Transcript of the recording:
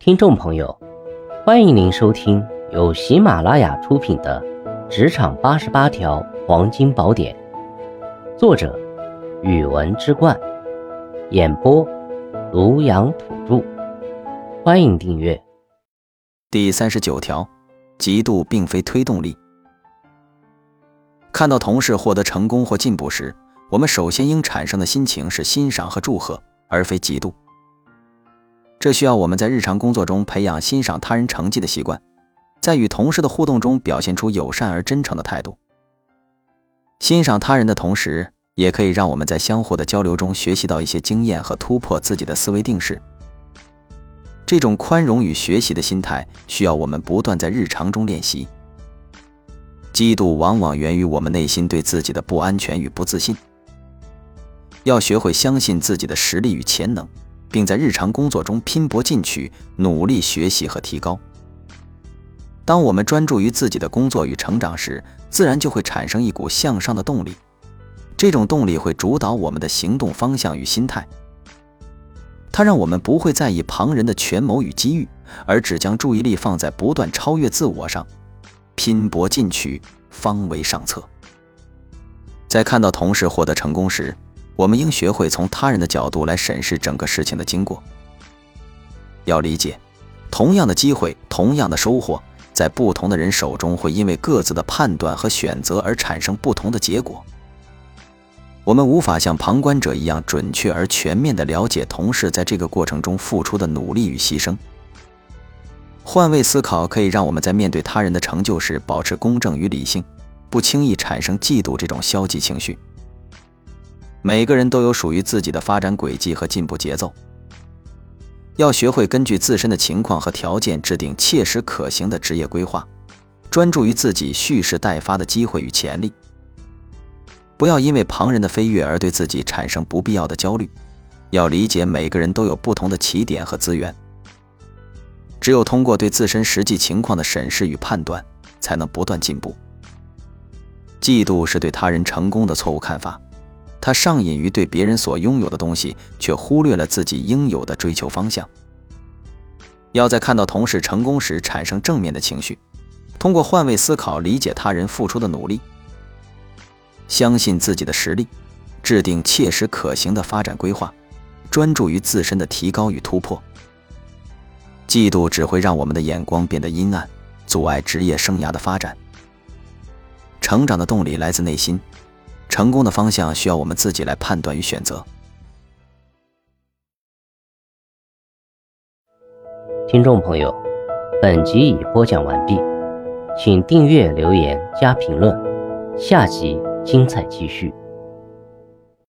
听众朋友，欢迎您收听由喜马拉雅出品的《职场八十八条黄金宝典》，作者：语文之冠，演播：庐阳土著。欢迎订阅。第三十九条，嫉妒并非推动力。看到同事获得成功或进步时，我们首先应产生的心情是欣赏和祝贺，而非嫉妒。这需要我们在日常工作中培养欣赏他人成绩的习惯，在与同事的互动中表现出友善而真诚的态度。欣赏他人的同时，也可以让我们在相互的交流中学习到一些经验和突破自己的思维定式。这种宽容与学习的心态，需要我们不断在日常中练习。嫉妒往往源于我们内心对自己的不安全与不自信，要学会相信自己的实力与潜能。并在日常工作中拼搏进取，努力学习和提高。当我们专注于自己的工作与成长时，自然就会产生一股向上的动力。这种动力会主导我们的行动方向与心态。它让我们不会在意旁人的权谋与机遇，而只将注意力放在不断超越自我上。拼搏进取，方为上策。在看到同事获得成功时，我们应学会从他人的角度来审视整个事情的经过。要理解，同样的机会，同样的收获，在不同的人手中，会因为各自的判断和选择而产生不同的结果。我们无法像旁观者一样准确而全面地了解同事在这个过程中付出的努力与牺牲。换位思考可以让我们在面对他人的成就时保持公正与理性，不轻易产生嫉妒这种消极情绪。每个人都有属于自己的发展轨迹和进步节奏，要学会根据自身的情况和条件制定切实可行的职业规划，专注于自己蓄势待发的机会与潜力。不要因为旁人的飞跃而对自己产生不必要的焦虑，要理解每个人都有不同的起点和资源。只有通过对自身实际情况的审视与判断，才能不断进步。嫉妒是对他人成功的错误看法。他上瘾于对别人所拥有的东西，却忽略了自己应有的追求方向。要在看到同事成功时产生正面的情绪，通过换位思考理解他人付出的努力，相信自己的实力，制定切实可行的发展规划，专注于自身的提高与突破。嫉妒只会让我们的眼光变得阴暗，阻碍职业生涯的发展。成长的动力来自内心。成功的方向需要我们自己来判断与选择。听众朋友，本集已播讲完毕，请订阅、留言、加评论，下集精彩继续。